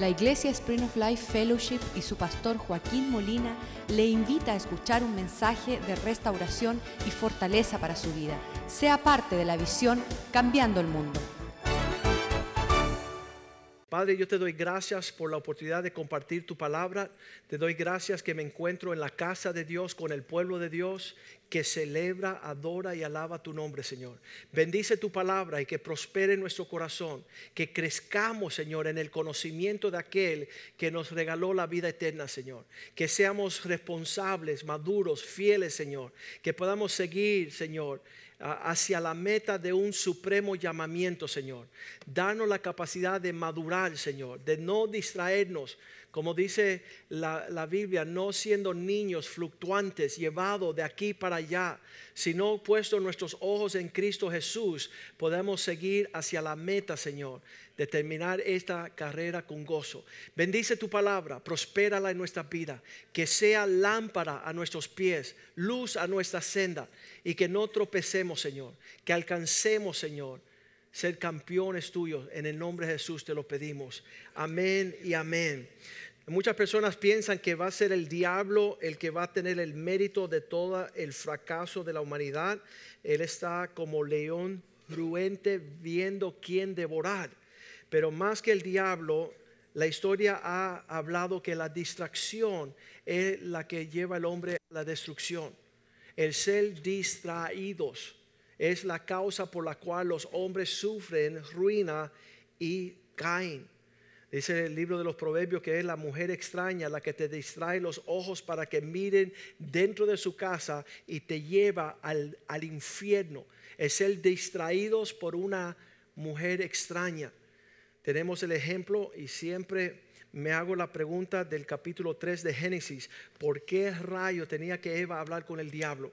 La Iglesia Spring of Life Fellowship y su pastor Joaquín Molina le invita a escuchar un mensaje de restauración y fortaleza para su vida. Sea parte de la visión Cambiando el Mundo. Padre, yo te doy gracias por la oportunidad de compartir tu palabra. Te doy gracias que me encuentro en la casa de Dios con el pueblo de Dios que celebra, adora y alaba tu nombre, Señor. Bendice tu palabra y que prospere nuestro corazón. Que crezcamos, Señor, en el conocimiento de aquel que nos regaló la vida eterna, Señor. Que seamos responsables, maduros, fieles, Señor. Que podamos seguir, Señor hacia la meta de un supremo llamamiento, Señor. Danos la capacidad de madurar, Señor, de no distraernos, como dice la, la, Biblia, no siendo niños fluctuantes, llevados de aquí para allá, sino puesto nuestros ojos en Cristo Jesús, podemos seguir hacia la meta, Señor, de terminar esta carrera con gozo. Bendice tu palabra, prospérala en nuestra vida, que sea lámpara a nuestros pies, luz a nuestra senda y que no tropecemos, Señor, que alcancemos, Señor, ser campeones tuyos. En el nombre de Jesús te lo pedimos. Amén y amén. Muchas personas piensan que va a ser el diablo el que va a tener el mérito de todo el fracaso de la humanidad. Él está como león ruente viendo quién devorar. Pero más que el diablo, la historia ha hablado que la distracción es la que lleva al hombre a la destrucción. El ser distraídos es la causa por la cual los hombres sufren ruina y caen. Dice el libro de los proverbios que es la mujer extraña la que te distrae los ojos para que miren dentro de su casa y te lleva al, al infierno. Es ser distraídos por una mujer extraña. Tenemos el ejemplo y siempre me hago la pregunta del capítulo 3 de Génesis. ¿Por qué rayo tenía que Eva hablar con el diablo?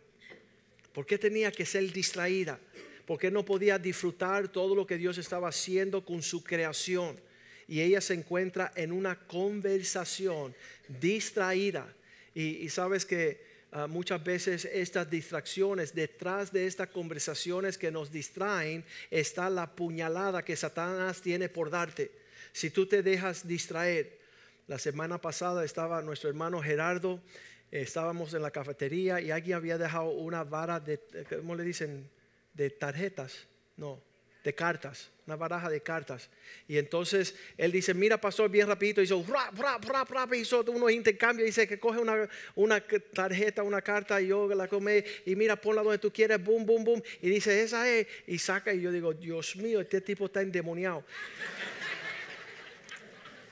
¿Por qué tenía que ser distraída? ¿Por qué no podía disfrutar todo lo que Dios estaba haciendo con su creación? Y ella se encuentra en una conversación distraída. Y, sabes que ah, muchas veces estas distracciones, detrás de estas conversaciones que nos distraen, está la puñalada que Satanás tiene por darte si tú te dejas distraer. La semana pasada estaba nuestro hermano Gerardo, estábamos en la cafetería y alguien había dejado una vara de, ¿cómo le dicen? De tarjetas, no, de cartas, una baraja de cartas. Y entonces él dice, mira pastor, bien rapidito, hizo rap, rap, rap, rap, hizo unos intercambios, dice que coge una, una tarjeta, una carta y yo la come y mira, ponla donde tú quieres, boom, boom, boom. Y dice, esa es, y saca y yo digo, Dios mío, este tipo está endemoniado.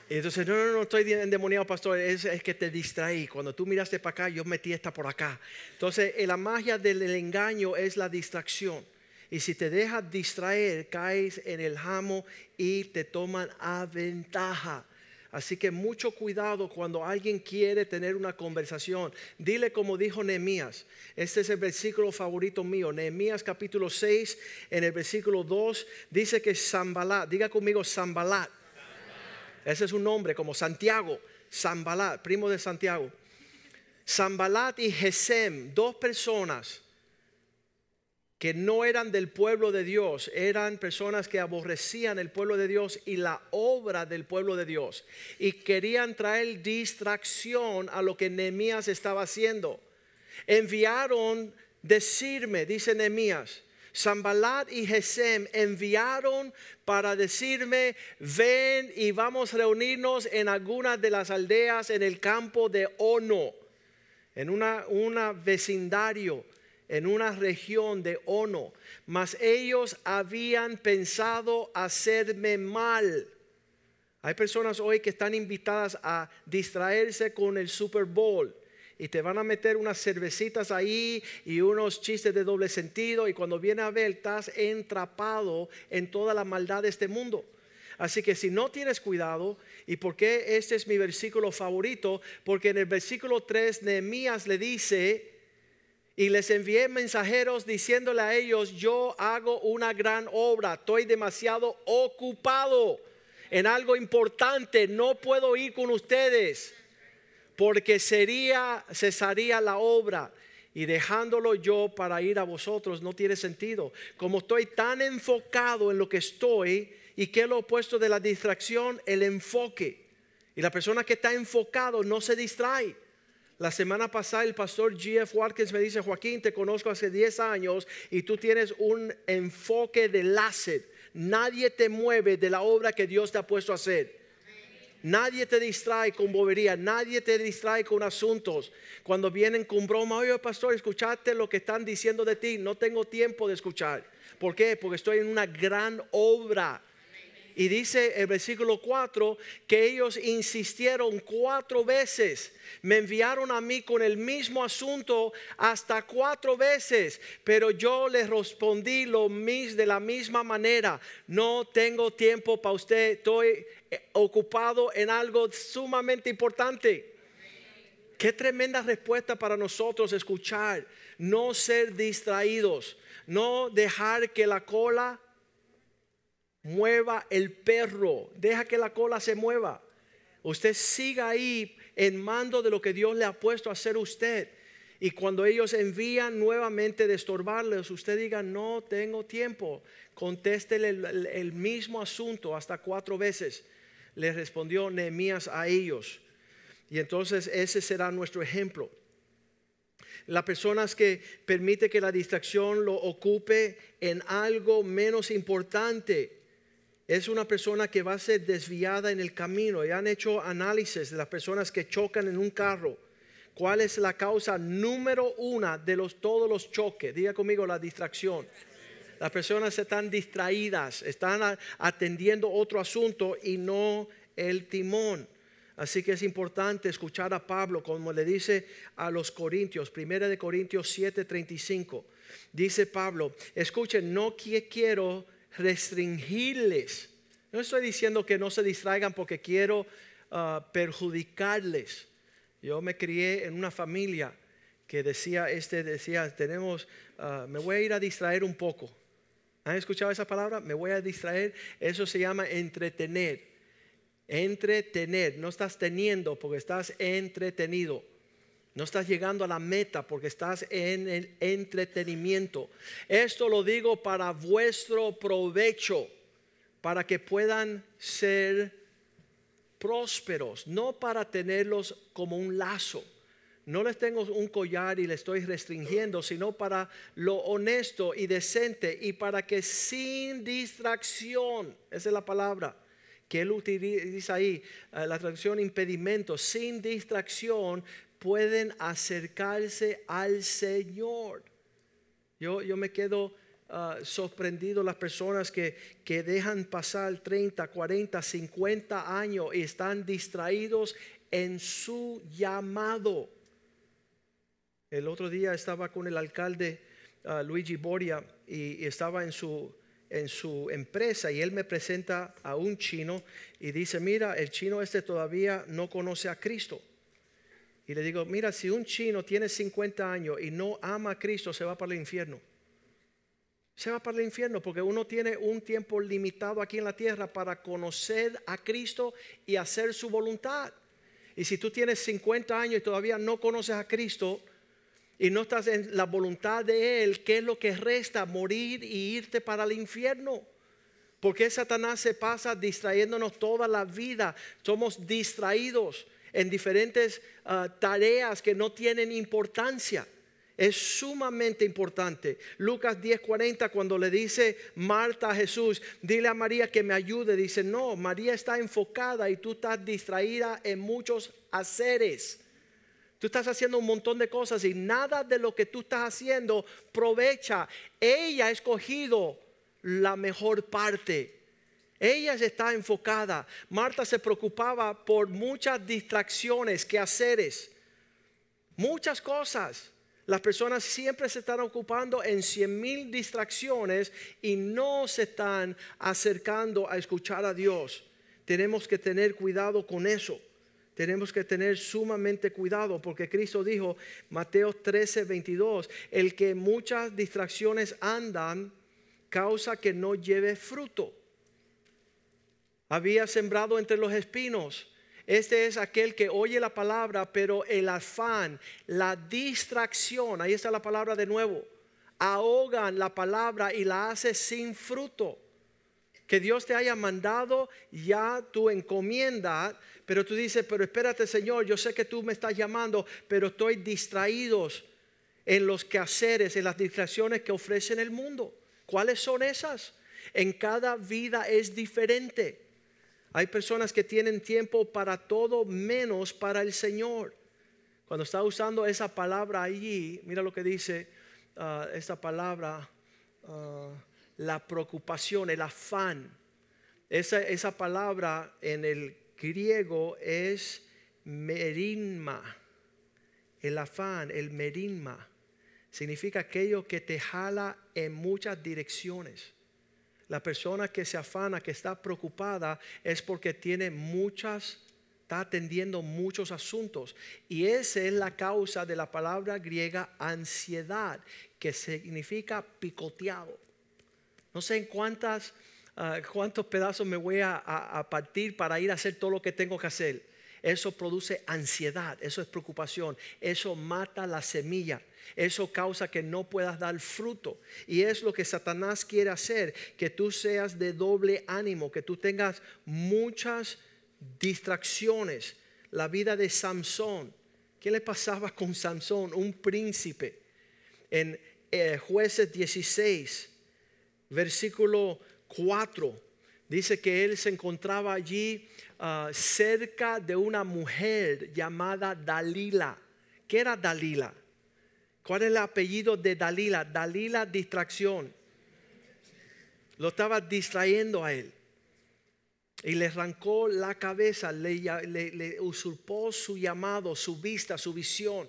Entonces, no, no, no estoy endemoniado, pastor, es, es, que te distraí. Cuando tú miraste para acá, yo metí esta por acá. Entonces, eh, la magia del engaño es la distracción. Y si te dejas distraer, caes en el jamo y te toman a ventaja. Así que mucho cuidado cuando alguien quiere tener una conversación. Dile como dijo Nehemías. Este es el versículo favorito mío. Nehemías capítulo 6, en el versículo 2, dice que Zambalat, diga conmigo Zambalat ese es un nombre como Santiago, Zambalat, primo de Santiago. Zambalat y Gesem, dos personas que no eran del pueblo de Dios, eran personas que aborrecían el pueblo de Dios y la obra del pueblo de Dios y querían traer distracción a lo que Nehemías estaba haciendo. Enviaron decirme, dice Nehemías, Zambalat y Gesem enviaron para decirme, ven y vamos a reunirnos en algunas de las aldeas en el campo de Ono, en una, una vecindario, en una región de Ono. Mas ellos habían pensado hacerme mal. Hay personas hoy que están invitadas a distraerse con el Super Bowl y te van a meter unas cervecitas ahí y unos chistes de doble sentido y cuando viene a ver estás entrapado en toda la maldad de este mundo. Así que si no tienes cuidado, ¿y por qué este es mi versículo favorito? Porque en el versículo 3 Nehemías le dice, y les envié mensajeros diciéndole a ellos, yo hago una gran obra, estoy demasiado ocupado en algo importante, no puedo ir con ustedes porque sería, cesaría la obra y dejándolo yo para ir a vosotros no tiene sentido. Como estoy tan enfocado en lo que estoy y que lo opuesto de la distracción, el enfoque. Y la persona que está enfocado no se distrae. La semana pasada el pastor G.F. Watkins me dice, Joaquín, te conozco hace 10 años y tú tienes un enfoque de láser. Nadie te mueve de la obra que Dios te ha puesto a hacer. Nadie te distrae con bobería, nadie te distrae con asuntos. Cuando vienen con broma, oye pastor, escuchate lo que están diciendo de ti. No tengo tiempo de escuchar. ¿Por qué? Porque estoy en una gran obra. Y dice el versículo 4 que ellos insistieron cuatro veces. Me enviaron a mí con el mismo asunto hasta cuatro veces. Pero yo les respondí lo mismo de la misma manera. No tengo tiempo para usted. Estoy eh, ocupado en algo sumamente importante. Qué tremenda respuesta para nosotros escuchar. No ser distraídos. No dejar que la cola mueva el perro, deja que la cola se mueva. Usted siga ahí en mando de lo que Dios le ha puesto a hacer usted. Y cuando ellos envían nuevamente de estorbarles, usted diga, no tengo tiempo. Contéstele el, mismo asunto hasta cuatro veces. Le respondió Nehemías a ellos. Y entonces ese será nuestro ejemplo. Las personas que permite que la distracción lo ocupe en algo menos importante es una persona que va a ser desviada en el camino. Y han hecho análisis de las personas que chocan en un carro. ¿Cuál es la causa número una de los, todos los choques? Diga conmigo la distracción. Las personas están distraídas, están atendiendo otro asunto y no el timón. Así que es importante escuchar a Pablo como le dice a los Corintios, primera de Corintios 7:35. Dice Pablo, escuchen, no quiero restringirles. No estoy diciendo que no se distraigan porque quiero ah, perjudicarles. Yo me crié en una familia que decía, este decía, tenemos, ah, me voy a ir a distraer un poco. ¿Han escuchado esa palabra? Me voy a distraer. Eso se llama entretener. Entretener. No estás teniendo porque estás entretenido. No estás llegando a la meta porque estás en el entretenimiento. Esto lo digo para vuestro provecho, para que puedan ser prósperos, no para tenerlos como un lazo. No les tengo un collar y les estoy restringiendo, sino para lo honesto y decente y para que sin distracción, esa es la palabra que él utiliza ahí, eh, la traducción impedimento, sin distracción pueden acercarse al Señor. Yo, yo me quedo ah, sorprendido las personas que, que dejan pasar 30, 40, 50 años y están distraídos en su llamado. El otro día estaba con el alcalde ah, Luigi Boria y, y estaba en su, en su empresa y él me presenta a un chino y dice, mira, el chino este todavía no conoce a Cristo. Y le digo, mira, si un chino tiene 50 años y no ama a Cristo, se va para el infierno. Se va para el infierno porque uno tiene un tiempo limitado aquí en la tierra para conocer a Cristo y hacer su voluntad. Y si tú tienes 50 años y todavía no conoces a Cristo y no estás en la voluntad de Él, ¿qué es lo que resta? Morir y irte para el infierno. Porque Satanás se pasa distrayéndonos toda la vida. Somos distraídos en diferentes ah, tareas que no tienen importancia. Es sumamente importante. Lucas 10:40 cuando le dice Marta a Jesús, dile a María que me ayude, dice, no, María está enfocada y tú estás distraída en muchos haceres. Tú estás haciendo un montón de cosas y nada de lo que tú estás haciendo aprovecha. Ella ha escogido la mejor parte. Ella está enfocada. Marta se preocupaba por muchas distracciones, quehaceres, muchas cosas. Las personas siempre se están ocupando en cien mil distracciones y no se están acercando a escuchar a Dios. Tenemos que tener cuidado con eso. Tenemos que tener sumamente cuidado porque Cristo dijo, Mateo 13, 22, el que muchas distracciones andan causa que no lleve fruto había sembrado entre los espinos. Este es aquel que oye la palabra, pero el afán, la distracción, ahí está la palabra de nuevo, ahogan la palabra y la hace sin fruto. Que Dios te haya mandado ya tu encomienda, pero tú dices, pero espérate Señor, yo sé que tú me estás llamando, pero estoy distraído en los quehaceres, en las distracciones que ofrece el mundo. ¿Cuáles son esas? En cada vida es diferente. Hay personas que tienen tiempo para todo menos para el Señor. Cuando está usando esa palabra allí, mira lo que dice uh, esta palabra, uh, la preocupación, el afán. Esa, esa palabra en el griego es merinma, el afán, el merinma. Significa aquello que te jala en muchas direcciones. La persona que se afana, que está preocupada, es porque tiene muchas, está atendiendo muchos asuntos. Y esa es la causa de la palabra griega ansiedad, que significa picoteado. No sé en cuántas, ah, cuántos pedazos me voy a partir para ir a hacer todo lo que tengo que hacer. Eso produce ansiedad, eso es preocupación, eso mata la semilla. Eso causa que no puedas dar fruto. Y es lo que Satanás quiere hacer, que tú seas de doble ánimo, que tú tengas muchas distracciones. La vida de Samson. ¿Qué le pasaba con Samson? Un príncipe. En eh, jueces 16, versículo 4, dice que él se encontraba allí ah, cerca de una mujer llamada Dalila. ¿Qué era Dalila? ¿Cuál es el apellido de Dalila? Dalila distracción. Lo estaba distrayendo a él. Y le arrancó la cabeza, le, usurpó su llamado, su vista, su visión.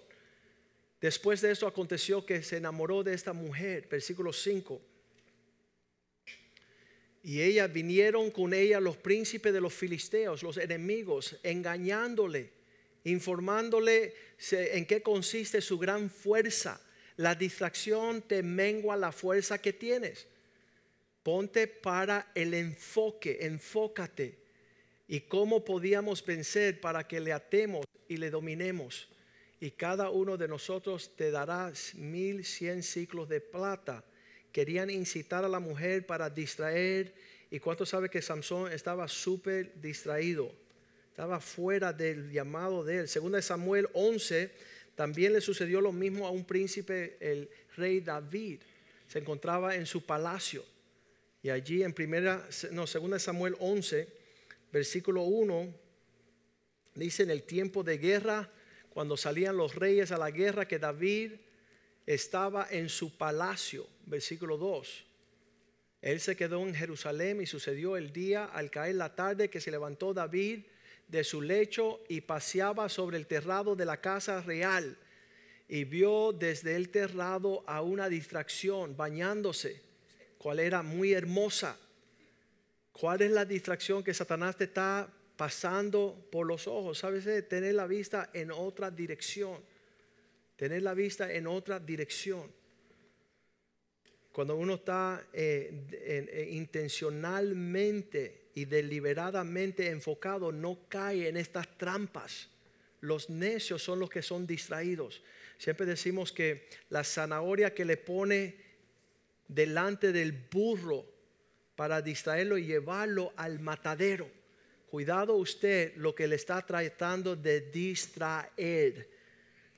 Después de eso aconteció que se enamoró de esta mujer, versículo 5. Y ella vinieron con ella los príncipes de los filisteos, los enemigos, engañándole informándole en qué consiste su gran fuerza. La distracción te mengua la fuerza que tienes. Ponte para el enfoque, enfócate. ¿Y cómo podíamos vencer para que le atemos y le dominemos? Y cada uno de nosotros te dará mil cien ciclos de plata. Querían incitar a la mujer para distraer. ¿Y cuánto sabe que Samson estaba súper distraído? Estaba fuera del llamado de él. Segunda de Samuel 11, también le sucedió lo mismo a un príncipe, el rey David. Se encontraba en su palacio. Y allí en primera, no, segunda de Samuel 11, versículo 1, dice en el tiempo de guerra, cuando salían los reyes a la guerra, que David estaba en su palacio. Versículo 2. Él se quedó en Jerusalén y sucedió el día al caer la tarde que se levantó David de su lecho y paseaba sobre el terrado de la casa real y vio desde el terrado a una distracción bañándose, cual era muy hermosa. ¿Cuál es la distracción que Satanás te está pasando por los ojos? ¿Sabes? Tener la vista en otra dirección. Tener la vista en otra dirección. Cuando uno está eh, eh, intencionalmente y deliberadamente enfocado no cae en estas trampas. Los necios son los que son distraídos. Siempre decimos que la zanahoria que le pone delante del burro para distraerlo y llevarlo al matadero. Cuidado usted lo que le está tratando de distraer,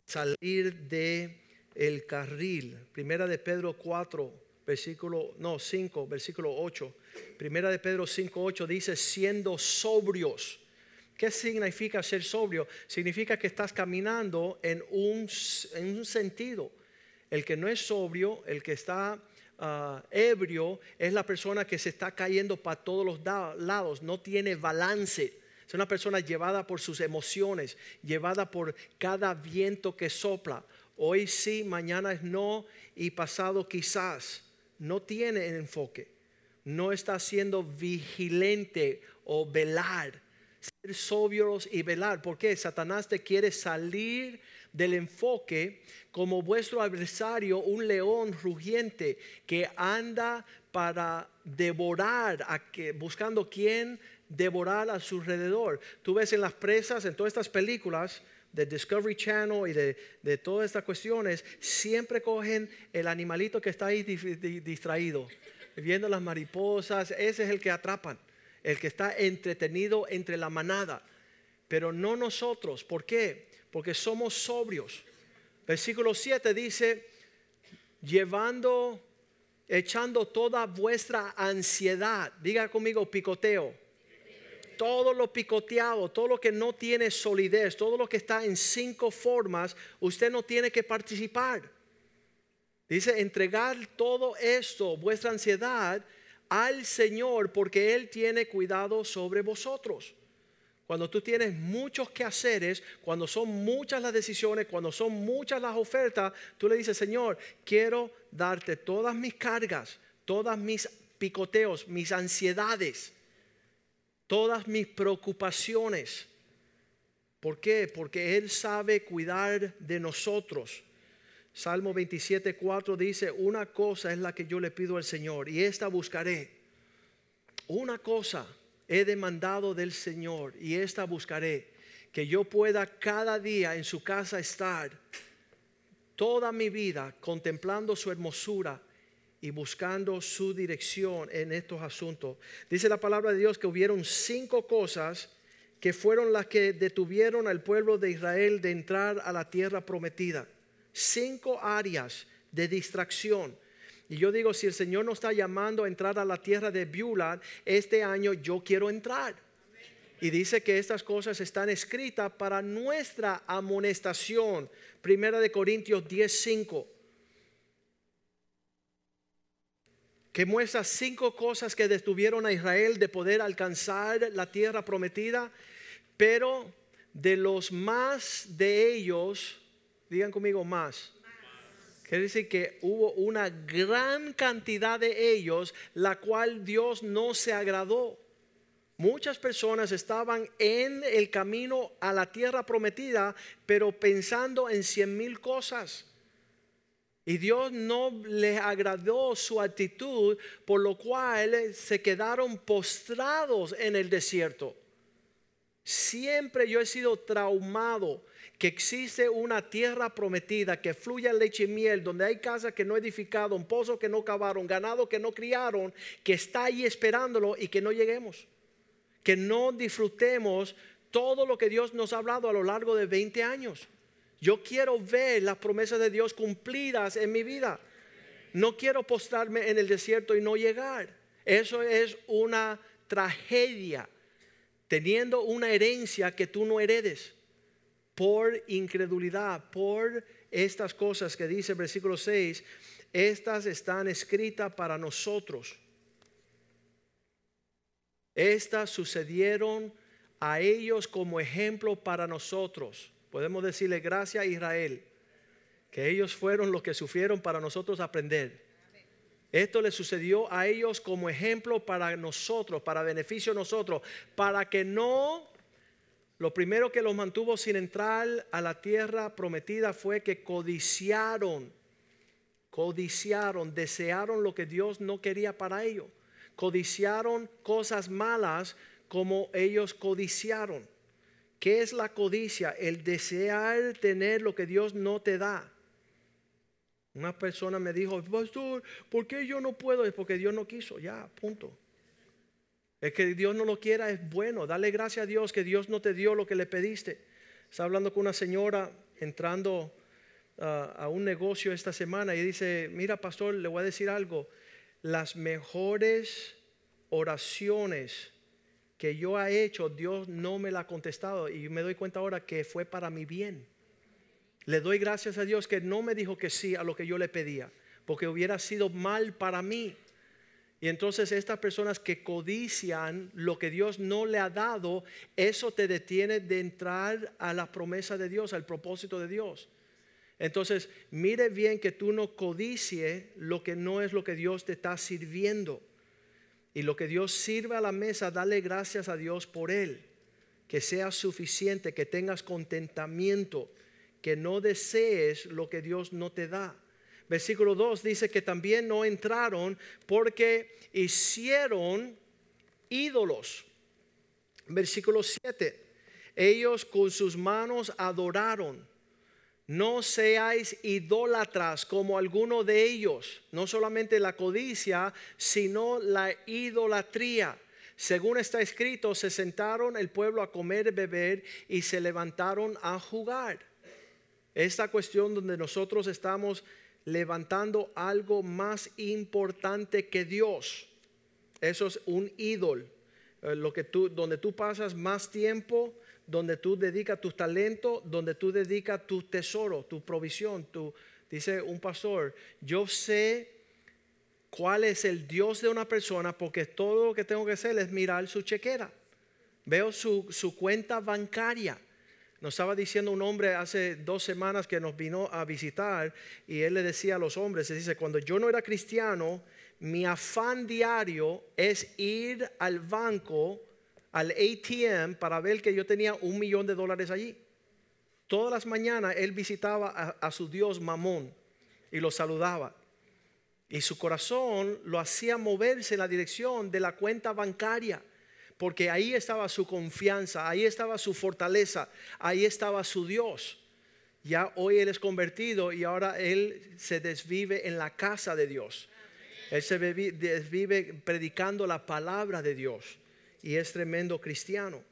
salir de el carril. Primera de Pedro 4, versículo, no, 5, versículo 8. Primera de Pedro 5, 8 dice, siendo sobrios. ¿Qué significa ser sobrio? Significa que estás caminando en un, en un sentido. El que no es sobrio, el que está ah, ebrio, es la persona que se está cayendo para todos los lados, no tiene balance. Es una persona llevada por sus emociones, llevada por cada viento que sopla. Hoy sí, mañana es no y pasado quizás no tiene enfoque, no está siendo vigilante o velar, ser sobrios y velar, porque Satanás te quiere salir del enfoque como vuestro adversario, un león rugiente que anda para devorar, a que, buscando quién devorar a su alrededor. Tú ves en las presas, en todas estas películas, de Discovery Channel y de, todas estas cuestiones, siempre cogen el animalito que está ahí distraído. viendo las mariposas, ese es el que atrapan, el que está entretenido entre la manada, pero no nosotros. ¿Por qué? Porque somos sobrios. Versículo 7 dice, llevando, echando toda vuestra ansiedad, diga conmigo picoteo todo lo picoteado, todo lo que no tiene solidez, todo lo que está en cinco formas, usted no tiene que participar. Dice, entregar todo esto, vuestra ansiedad, al Señor, porque Él tiene cuidado sobre vosotros. Cuando tú tienes muchos quehaceres, cuando son muchas las decisiones, cuando son muchas las ofertas, tú le dices, Señor, quiero darte todas mis cargas, todas mis picoteos, mis ansiedades todas mis preocupaciones. ¿Por qué? Porque Él sabe cuidar de nosotros. Salmo 27, 4 dice, una cosa es la que yo le pido al Señor y esta buscaré. Una cosa he demandado del Señor y esta buscaré, que yo pueda cada día en su casa estar toda mi vida contemplando su hermosura y buscando su dirección en estos asuntos. Dice la palabra de Dios que hubieron cinco cosas que fueron las que detuvieron al pueblo de Israel de entrar a la tierra prometida. Cinco áreas de distracción. Y yo digo, si el Señor nos está llamando a entrar a la tierra de Beulah este año, yo quiero entrar. Y dice que estas cosas están escritas para nuestra amonestación. Primera de Corintios 10:5. Que muestra cinco cosas que detuvieron a Israel de poder alcanzar la tierra prometida, pero de los más de ellos, digan conmigo más. Quiere decir que hubo una gran cantidad de ellos, la cual Dios no se agradó. Muchas personas estaban en el camino a la tierra prometida, pero pensando en cien mil cosas. Y Dios no les agradó su actitud, por lo cual se quedaron postrados en el desierto. Siempre yo he sido traumado que existe una tierra prometida, que fluye leche y miel, donde hay casas que no edificaron, pozos que no cavaron, ganado que no criaron, que está ahí esperándolo y que no lleguemos. Que no disfrutemos todo lo que Dios nos ha hablado a lo largo de 20 años. Yo quiero ver las promesas de Dios cumplidas en mi vida. No quiero postrarme en el desierto y no llegar. Eso es una tragedia. Teniendo una herencia que tú no heredes por incredulidad, por estas cosas que dice el versículo 6, estas están escritas para nosotros. Estas sucedieron a ellos como ejemplo para nosotros Podemos decirle gracias a Israel, que ellos fueron los que sufrieron para nosotros aprender. Esto le sucedió a ellos como ejemplo para nosotros, para beneficio de nosotros, para que no, lo primero que los mantuvo sin entrar a la tierra prometida fue que codiciaron, codiciaron, desearon lo que Dios no quería para ellos, codiciaron cosas malas como ellos codiciaron. ¿Qué es la codicia? El desear tener lo que Dios no te da. Una persona me dijo, pastor, ¿por qué yo no puedo? Es porque Dios no quiso, ya, punto. Es que Dios no lo quiera, es bueno. Dale gracias a Dios que Dios no te dio lo que le pediste. Estaba hablando con una señora entrando ah, a un negocio esta semana y dice, mira pastor, le voy a decir algo. Las mejores oraciones que yo he hecho, Dios no me la ha contestado y me doy cuenta ahora que fue para mi bien. Le doy gracias a Dios que no me dijo que sí a lo que yo le pedía, porque hubiera sido mal para mí. Y entonces estas personas que codician lo que Dios no le ha dado, eso te detiene de entrar a la promesa de Dios, al propósito de Dios. Entonces, mire bien que tú no codicie lo que no es lo que Dios te está sirviendo. Y lo que Dios sirve a la mesa, dale gracias a Dios por él. Que sea suficiente, que tengas contentamiento, que no desees lo que Dios no te da. Versículo 2 dice que también no entraron porque hicieron ídolos. Versículo 7, ellos con sus manos adoraron. No seáis idólatras como alguno de ellos, no solamente la codicia, sino la idolatría. Según está escrito, se sentaron el pueblo a comer beber y se levantaron a jugar. Esta cuestión donde nosotros estamos levantando algo más importante que Dios. Eso es un ídolo. Eh, lo que tú, donde tú pasas más tiempo, donde tú dedicas tu talento, donde tú dedicas tu tesoro, tu provisión. Tu, dice un pastor, yo sé cuál es el Dios de una persona porque todo lo que tengo que hacer es mirar su chequera. Veo su, su cuenta bancaria. Nos estaba diciendo un hombre hace dos semanas que nos vino a visitar y él le decía a los hombres, se dice, cuando yo no era cristiano, mi afán diario es ir al banco al ATM para ver que yo tenía un millón de dólares allí. Todas las mañanas él visitaba a, su Dios Mamón y lo saludaba. Y su corazón lo hacía moverse en la dirección de la cuenta bancaria, porque ahí estaba su confianza, ahí estaba su fortaleza, ahí estaba su Dios. Ya hoy él es convertido y ahora él se desvive en la casa de Dios. Él se desvive predicando la palabra de Dios y es tremendo cristiano.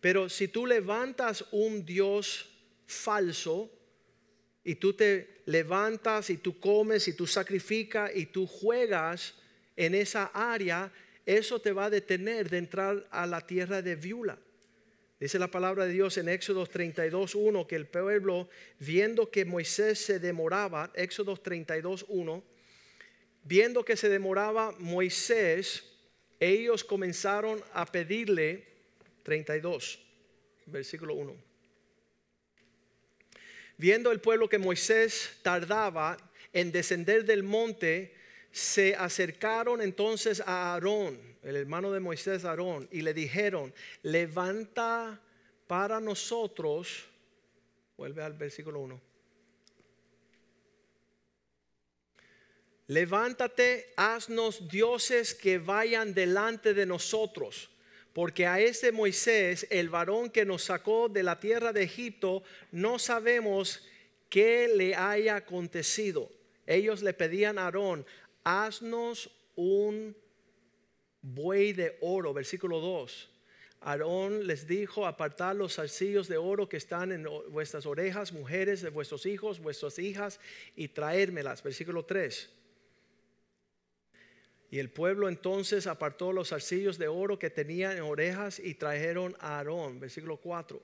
Pero si tú levantas un Dios falso y tú te levantas y tú comes y tú sacrificas y tú juegas en esa área, eso te va a detener de entrar a la tierra de Viula. Dice la palabra de Dios en Éxodo 32.1 que el pueblo, viendo que Moisés se demoraba, Éxodo 32.1, viendo que se demoraba Moisés, ellos comenzaron a pedirle 32, versículo 1. Viendo el pueblo que Moisés tardaba en descender del monte, se acercaron entonces a Aarón, el hermano de Moisés Aarón, y le dijeron, levanta para nosotros, vuelve al versículo 1 levántate, haznos dioses que vayan delante de nosotros. Porque a ese Moisés, el varón que nos sacó de la tierra de Egipto, no sabemos qué le haya acontecido. Ellos le pedían a Aarón, haznos un buey de oro, versículo 2. Aarón les dijo, apartad los zarcillos de oro que están en vuestras orejas, mujeres de vuestros hijos, vuestras hijas, y traérmelas, versículo 3. Y el pueblo entonces apartó los arcillos de oro que tenían en orejas y trajeron a Aarón, versículo 4.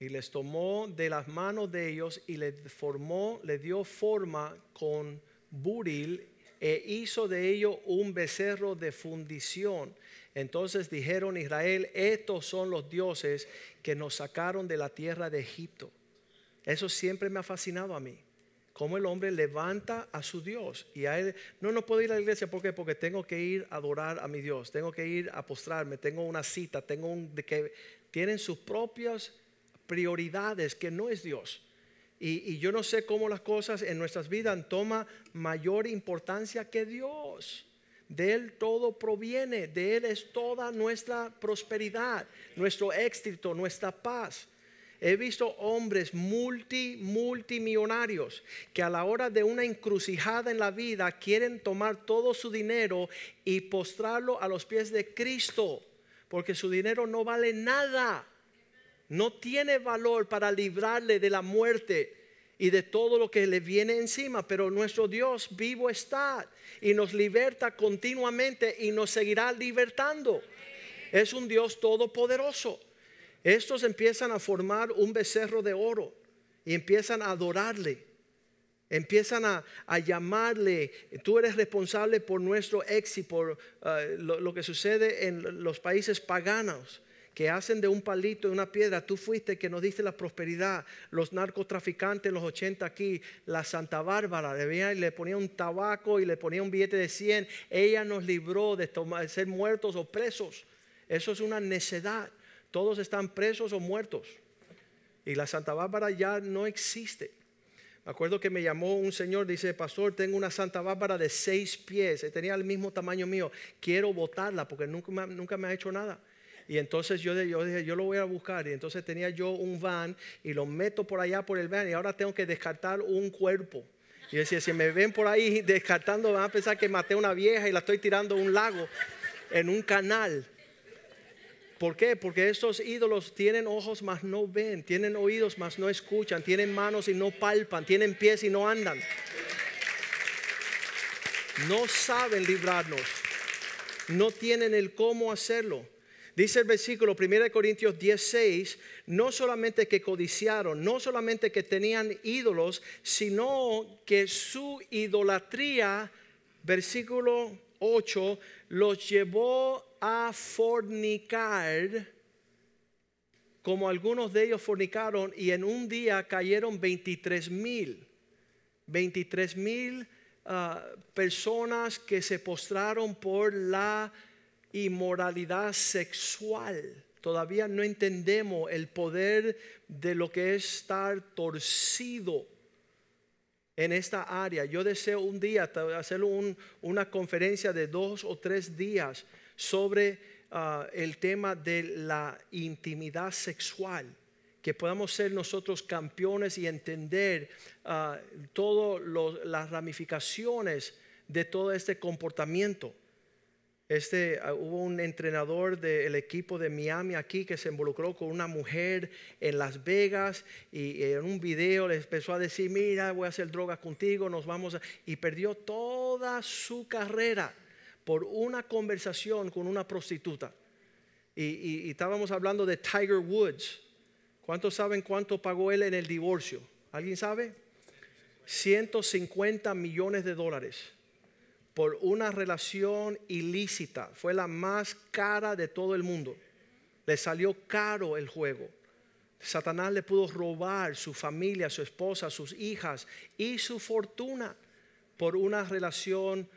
Y les tomó de las manos de ellos y le formó, le dio forma con buril e hizo de ello un becerro de fundición. Entonces dijeron Israel, estos son los dioses que nos sacaron de la tierra de Egipto. Eso siempre me ha fascinado a mí cómo el hombre levanta a su Dios. Y a él, no, no puedo ir a la iglesia porque tengo que ir a adorar a mi Dios, tengo que ir a postrarme, tengo una cita, tengo un de que tienen sus propias prioridades que no es Dios. Y, y yo no sé cómo las cosas en nuestras vidas toman mayor importancia que Dios. De Él todo proviene, de Él es toda nuestra prosperidad, nuestro éxito, nuestra paz. He visto hombres multi, multimillonarios que a la hora de una encrucijada en la vida quieren tomar todo su dinero y postrarlo a los pies de Cristo, porque su dinero no vale nada. No tiene valor para librarle de la muerte y de todo lo que le viene encima, pero nuestro Dios vivo está y nos liberta continuamente y nos seguirá libertando. Es un Dios todopoderoso. Estos empiezan a formar un becerro de oro y empiezan a adorarle. Empiezan a, llamarle, tú eres responsable por nuestro éxito, por uh, lo, que sucede en los países paganos que hacen de un palito, de una piedra, tú fuiste que nos diste la prosperidad, los narcotraficantes en los 80 aquí, la Santa Bárbara, le, le ponía un tabaco y le ponía un billete de 100, ella nos libró de, tomar, de ser muertos o presos. Eso es una necedad. Todos están presos o muertos. Y la Santa Bárbara ya no existe. Me acuerdo que me llamó un señor, dice, pastor, tengo una Santa Bárbara de seis pies, tenía el mismo tamaño mío, quiero botarla porque nunca me, nunca me ha hecho nada. Y entonces yo, yo dije, yo lo voy a buscar. Y entonces tenía yo un van y lo meto por allá por el van y ahora tengo que descartar un cuerpo. Y decía, si me ven por ahí descartando, van a pensar que maté a una vieja y la estoy tirando a un lago, en un canal. ¿Por qué? Porque estos ídolos tienen ojos mas no ven, tienen oídos mas no escuchan, tienen manos y no palpan, tienen pies y no andan. No saben librarnos, no tienen el cómo hacerlo. Dice el versículo 1 Corintios 16, no solamente que codiciaron, no solamente que tenían ídolos, sino que su idolatría, versículo 8, los llevó a fornicar, como algunos de ellos fornicaron, y en un día cayeron 23 mil, 23 mil ah, personas que se postraron por la inmoralidad sexual. Todavía no entendemos el poder de lo que es estar torcido en esta área. Yo deseo un día hacer una conferencia de dos o tres días sobre ah, el tema de la intimidad sexual. Que podamos ser nosotros campeones y entender uh, todas las ramificaciones de todo este comportamiento. Este, ah, hubo un entrenador del equipo de Miami aquí que se involucró con una mujer en Las Vegas y en un video le empezó a decir, mira, voy a hacer drogas contigo, nos vamos a... Y perdió toda su carrera por una conversación con una prostituta. Y, estábamos hablando de Tiger Woods. ¿Cuántos saben cuánto pagó él en el divorcio? ¿Alguien sabe? 150 millones de dólares por una relación ilícita. Fue la más cara de todo el mundo. Le salió caro el juego. Satanás le pudo robar su familia, su esposa, sus hijas y su fortuna por una relación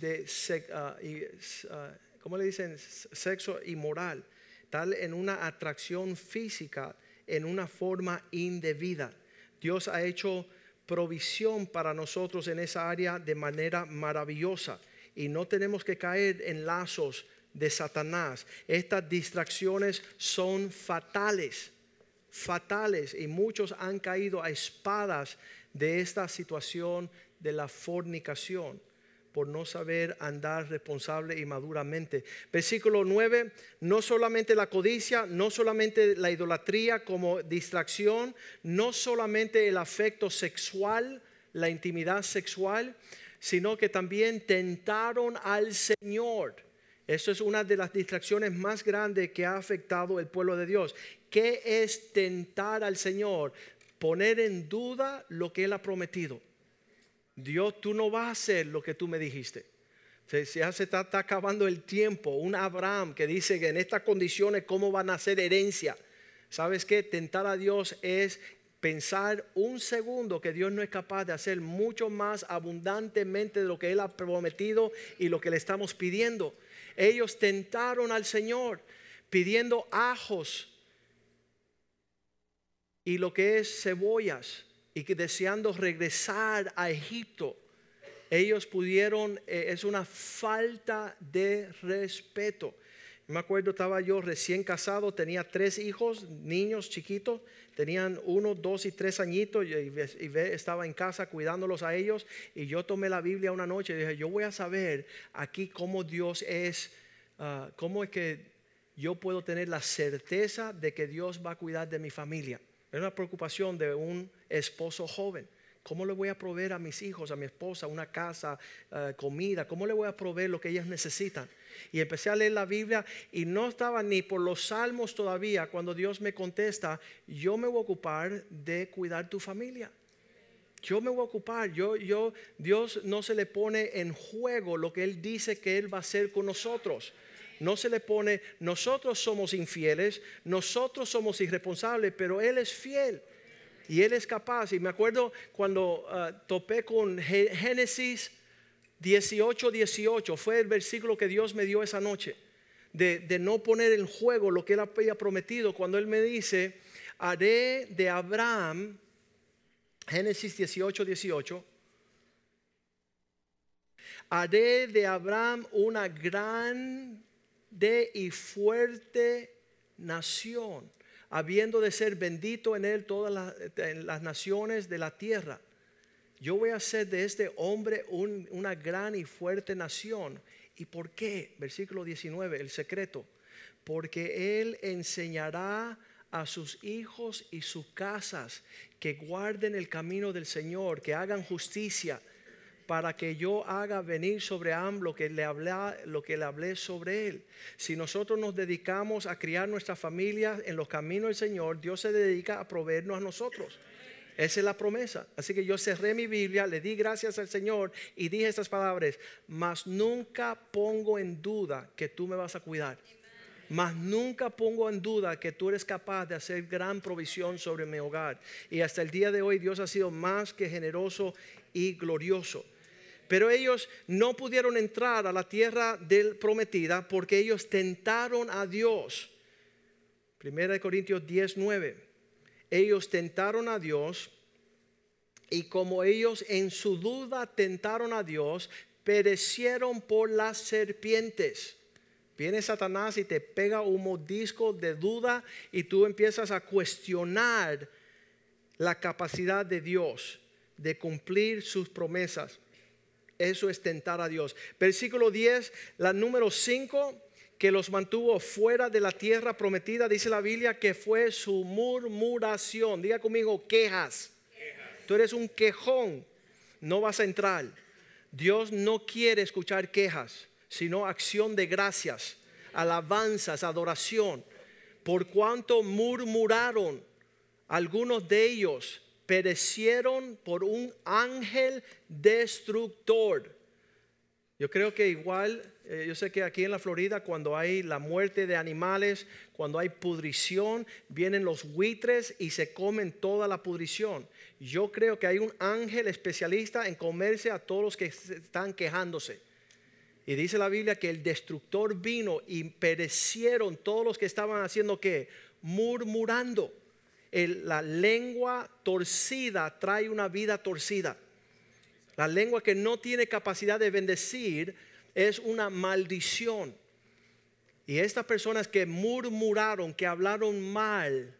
de, uh, uh, ¿cómo le dicen? Sexo inmoral, tal en una atracción física, en una forma indebida. Dios ha hecho provisión para nosotros en esa área de manera maravillosa y no tenemos que caer en lazos de Satanás. Estas distracciones son fatales, fatales y muchos han caído a espadas de esta situación de la fornicación por no saber andar responsable y maduramente. Versículo 9, no solamente la codicia, no solamente la idolatría como distracción, no solamente el afecto sexual, la intimidad sexual, sino que también tentaron al Señor. Eso es una de las distracciones más grandes que ha afectado el pueblo de Dios. ¿Qué es tentar al Señor? Poner en duda lo que Él ha prometido. Dios, tú no vas a hacer lo que tú me dijiste. Ya se está, acabando el tiempo. Un Abraham que dice que en estas condiciones, ¿cómo van a ser herencia? ¿Sabes qué? Tentar a Dios es pensar un segundo que Dios no es capaz de hacer mucho más abundantemente de lo que Él ha prometido y lo que le estamos pidiendo. Ellos tentaron al Señor pidiendo ajos y lo que es cebollas y que deseando regresar a Egipto, ellos pudieron, eh, es una falta de respeto. Me acuerdo, estaba yo recién casado, tenía tres hijos, niños chiquitos, tenían uno, dos y tres añitos, y, estaba en casa cuidándolos a ellos, y yo tomé la Biblia una noche y dije, yo voy a saber aquí cómo Dios es, ah, cómo es que yo puedo tener la certeza de que Dios va a cuidar de mi familia. Es una preocupación de un esposo joven. ¿Cómo le voy a proveer a mis hijos, a mi esposa, una casa, eh, comida? ¿Cómo le voy a proveer lo que ellas necesitan? Y empecé a leer la Biblia y no estaba ni por los salmos todavía cuando Dios me contesta, yo me voy a ocupar de cuidar tu familia. Yo me voy a ocupar, yo, yo, Dios no se le pone en juego lo que Él dice que Él va a hacer con nosotros no se le pone, nosotros somos infieles, nosotros somos irresponsables, pero Él es fiel y Él es capaz. Y me acuerdo cuando ah, topé con Génesis 18, 18, fue el versículo que Dios me dio esa noche, de, de no poner en juego lo que Él había prometido, cuando Él me dice, haré de Abraham, Génesis 18, 18, haré de Abraham una gran grande y fuerte nación, habiendo de ser bendito en él todas las naciones de la tierra. Yo voy a hacer de este hombre un- una gran y fuerte nación. ¿Y por qué? Versículo 19, el secreto. Porque él enseñará a sus hijos y sus casas que guarden el camino del Señor, que hagan justicia, para que yo haga venir sobre Am lo que le hablé, lo que le hablé sobre él. Si nosotros nos dedicamos a criar nuestra familia en los caminos del Señor, Dios se dedica a proveernos a nosotros. Esa es la promesa. Así que yo cerré mi Biblia, le di gracias al Señor y dije estas palabras, mas nunca pongo en duda que tú me vas a cuidar. Mas nunca pongo en duda que tú eres capaz de hacer gran provisión sobre mi hogar. Y hasta el día de hoy Dios ha sido más que generoso y glorioso. Pero ellos no pudieron entrar a la tierra del prometida porque ellos tentaron a Dios. Primera de Corintios 10, 9. Ellos tentaron a Dios y como ellos en su duda tentaron a Dios, perecieron por las serpientes. Viene Satanás y te pega un mordisco de duda y tú empiezas a cuestionar la capacidad de Dios de cumplir sus promesas. Eso es tentar a Dios. Versículo 10, la número 5, que los mantuvo fuera de la tierra prometida, dice la Biblia que fue su murmuración. Diga conmigo, quejas. Tú eres un quejón, no vas a entrar. Dios no quiere escuchar quejas, sino acción de gracias, alabanzas, adoración. Por cuanto murmuraron, algunos de ellos perecieron por un ángel destructor. Yo creo que igual, eh, yo sé que aquí en la Florida cuando hay la muerte de animales, cuando hay pudrición, vienen los buitres y se comen toda la pudrición. Yo creo que hay un ángel especialista en comerse a todos los que están quejándose. Y dice la Biblia que el destructor vino y perecieron todos los que estaban haciendo que murmurando. La lengua torcida trae una vida torcida. La lengua que no tiene capacidad de bendecir es una maldición. Y estas personas que murmuraron, que hablaron mal,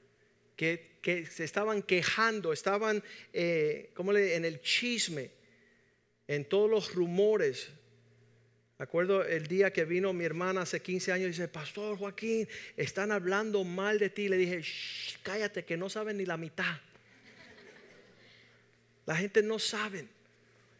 que, que se estaban quejando, estaban eh, ¿cómo le- en el chisme, en todos los rumores. Acuerdo el día que vino mi hermana hace 15 años y dice, Pastor Joaquín, están hablando mal de ti. Le dije, "Shh, cállate que no saben ni la mitad. La gente no sabe.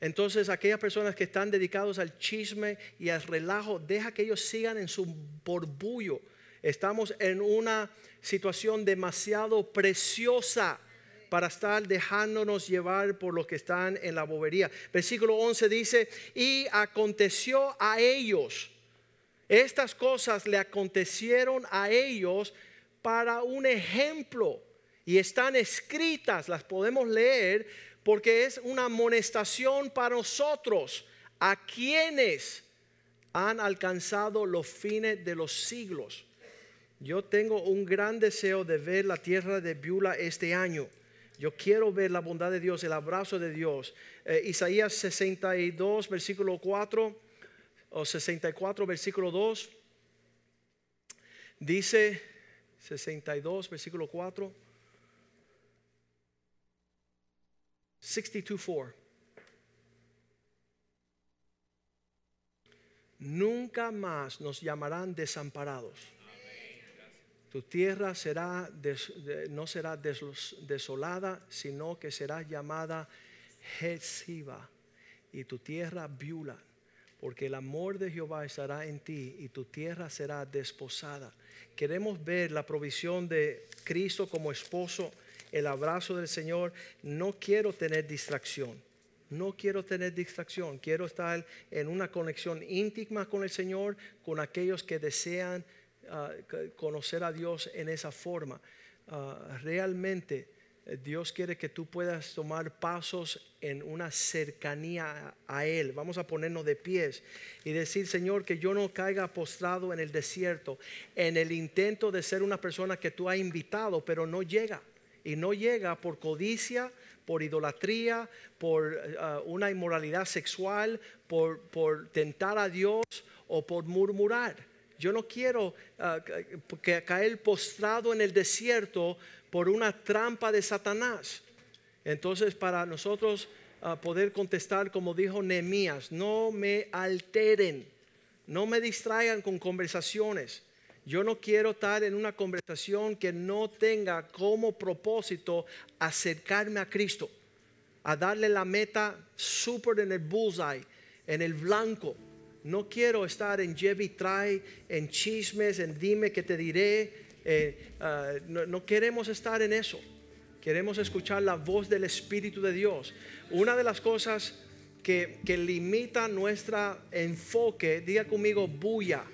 Entonces aquellas personas que están dedicados al chisme y al relajo, deja que ellos sigan en su borbullo. Estamos en una situación demasiado preciosa para estar dejándonos llevar por los que están en la bobería. Versículo 11 dice, y aconteció a ellos, estas cosas le acontecieron a ellos para un ejemplo y están escritas, las podemos leer porque es una amonestación para nosotros, a quienes han alcanzado los fines de los siglos. Yo tengo un gran deseo de ver la tierra de Beulah este año. Yo quiero ver la bondad de Dios, el abrazo de Dios. Eh, Isaías 62, versículo 4 o 64, versículo 2. Dice 62, versículo 4. 62, 4. Nunca más nos llamarán desamparados. Tu tierra des- de- no será des- desolada, sino que será llamada Jeziba y tu tierra Biula, porque el amor de Jehová estará en ti y tu tierra será desposada. Queremos ver la provisión de Cristo como esposo, el abrazo del Señor. No quiero tener distracción. No quiero tener distracción, quiero estar en una conexión íntima con el Señor, con aquellos que desean ah, conocer a Dios en esa forma. Ah, realmente eh, Dios quiere que tú puedas tomar pasos en una cercanía a a Él. Vamos a ponernos de pies y decir, Señor, que yo no caiga postrado en el desierto, en el intento de ser una persona que tú has invitado, pero no llega. Y no llega por codicia, por idolatría, por ah, una inmoralidad sexual, por, por tentar a Dios o por murmurar. Yo no quiero ah, que caer postrado en el desierto por una trampa de Satanás. Entonces, para nosotros ah, poder contestar, como dijo Nehemías, no me alteren, no me distraigan con conversaciones. Yo no quiero estar en una conversación que no tenga como propósito acercarme a Cristo, a darle la meta súper en el bullseye, en el blanco. No quiero estar en lleve trae, en chismes, en dime que te diré. eh, ah, no, no queremos estar en eso. Queremos escuchar la voz del Espíritu de Dios. Una de las cosas que, que limita nuestro enfoque, diga conmigo, bulla.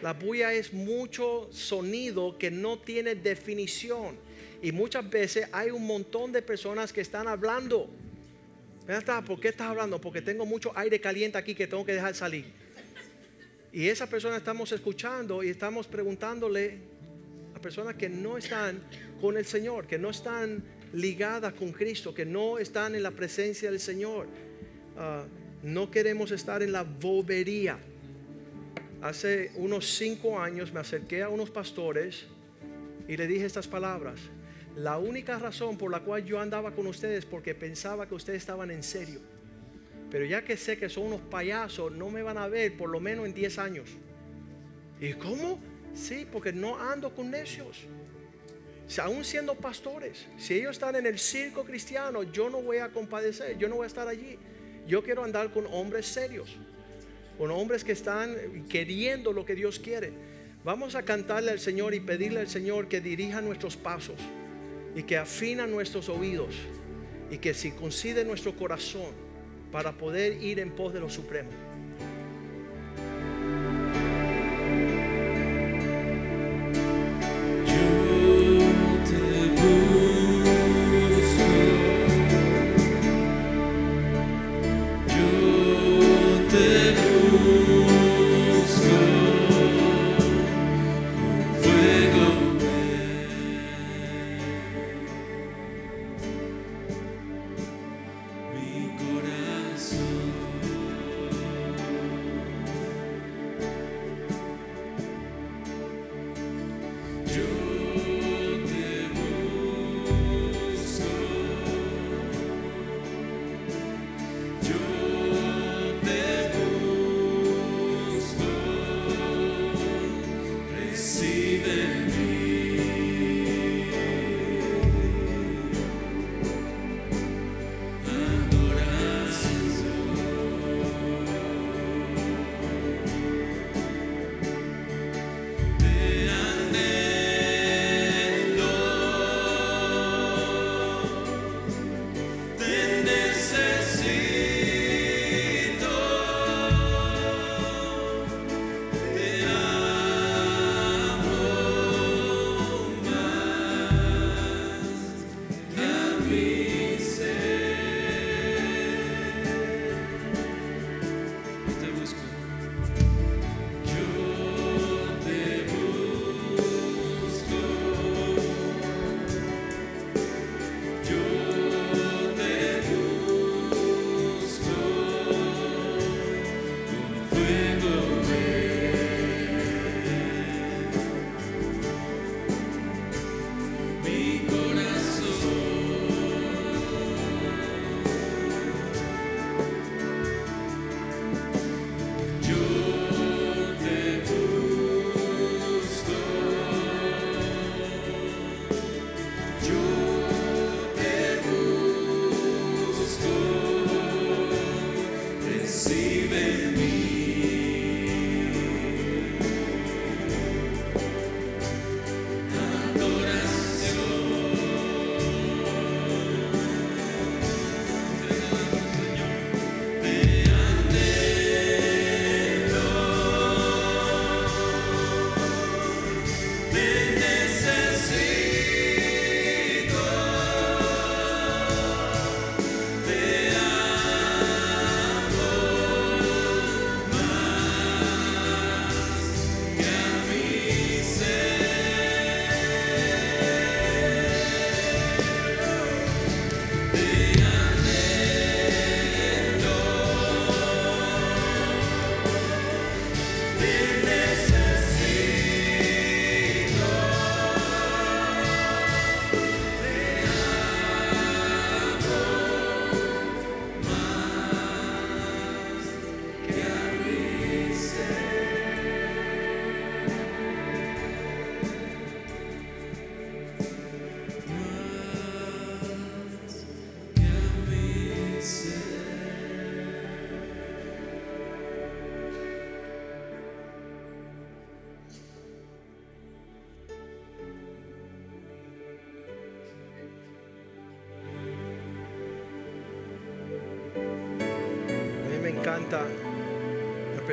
La bulla es mucho sonido que no tiene definición. Y muchas veces hay un montón de personas que están hablando. ¿Por qué estás hablando? Porque tengo mucho aire caliente aquí que tengo que dejar salir. Y esa persona estamos escuchando y estamos preguntándole a personas que no están con el Señor, que no están ligadas con Cristo, que no están en la presencia del Señor. Ah, no queremos estar en la bobería. Hace unos cinco años me acerqué a unos pastores y le dije estas palabras. La única razón por la cual yo andaba con ustedes porque pensaba que ustedes estaban en serio. Pero ya que sé que son unos payasos, no me van a ver por lo menos en 10 años. ¿Y cómo? Sí, porque no ando con necios. Si aún siendo pastores, si ellos están en el circo cristiano, yo no voy a compadecer, yo no voy a estar allí. Yo quiero andar con hombres serios, con hombres que están queriendo lo que Dios quiere. Vamos a cantarle al Señor y pedirle al Señor que dirija nuestros pasos y que afina nuestros oídos y que circuncide nuestro corazón para poder ir en pos de lo supremo.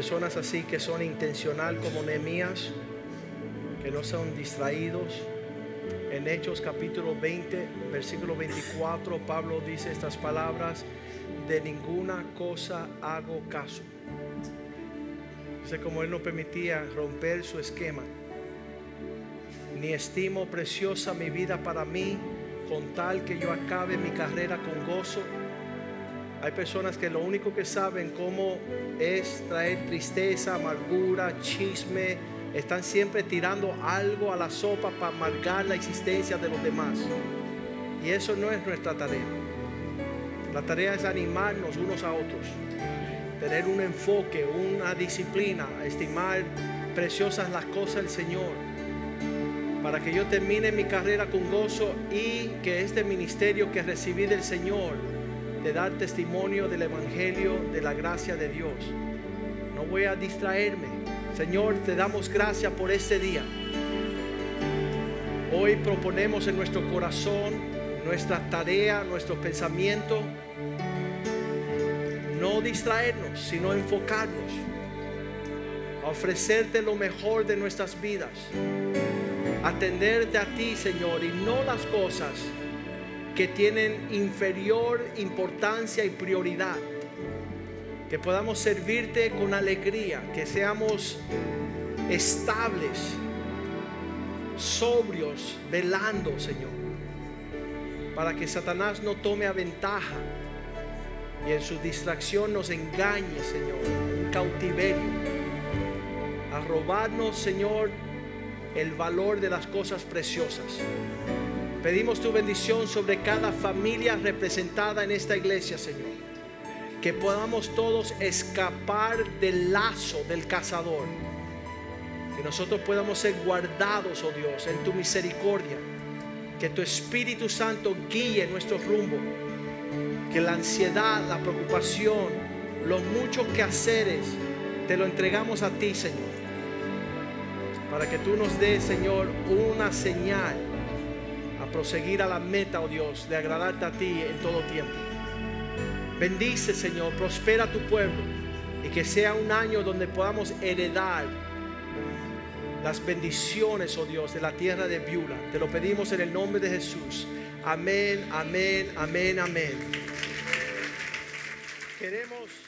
Personas así que son intencional como Nehemías, que no son distraídos. En Hechos capítulo 20, versículo 24, Pablo dice estas palabras, de ninguna cosa hago caso. Dice como él no permitía romper su esquema, ni estimo preciosa mi vida para mí, con tal que yo acabe mi carrera con gozo. Hay personas que lo único que saben cómo es traer tristeza, amargura, chisme, están siempre tirando algo a la sopa para amargar la existencia de los demás. Y eso no es nuestra tarea. La tarea es animarnos unos a otros, tener un enfoque, una disciplina, estimar preciosas las cosas del Señor, para que yo termine mi carrera con gozo y que este ministerio que recibí del Señor, de dar testimonio del Evangelio, de la gracia de Dios, no voy a distraerme. Señor, te damos gracias por este día. Hoy proponemos en nuestro corazón nuestra tarea, nuestro pensamiento, no distraernos, sino enfocarnos a ofrecerte lo mejor de nuestras vidas, atenderte a ti, Señor, y no las cosas que tienen inferior importancia y prioridad. Que podamos servirte con alegría, que seamos estables, sobrios, velando, Señor, para que Satanás no tome a ventaja y en su distracción nos engañe, Señor, un cautiverio, a robarnos, Señor, el valor de las cosas preciosas. Pedimos tu bendición sobre cada familia representada en esta iglesia, Señor. Que podamos todos escapar del lazo del cazador. Que nosotros podamos ser guardados, oh Dios, en tu misericordia. Que tu Espíritu Santo guíe nuestro rumbo. Que la ansiedad, la preocupación, los muchos quehaceres, te lo entregamos a ti, Señor. Para que tú nos des, Señor, una señal proseguir a la meta, oh Dios, de agradarte a ti en todo tiempo. Bendice, Señor, prospera tu pueblo y que sea un año donde podamos heredar las bendiciones, oh Dios, de la tierra de Viula. Te lo pedimos en el nombre de Jesús. Amén, amén, amén, amén. Queremos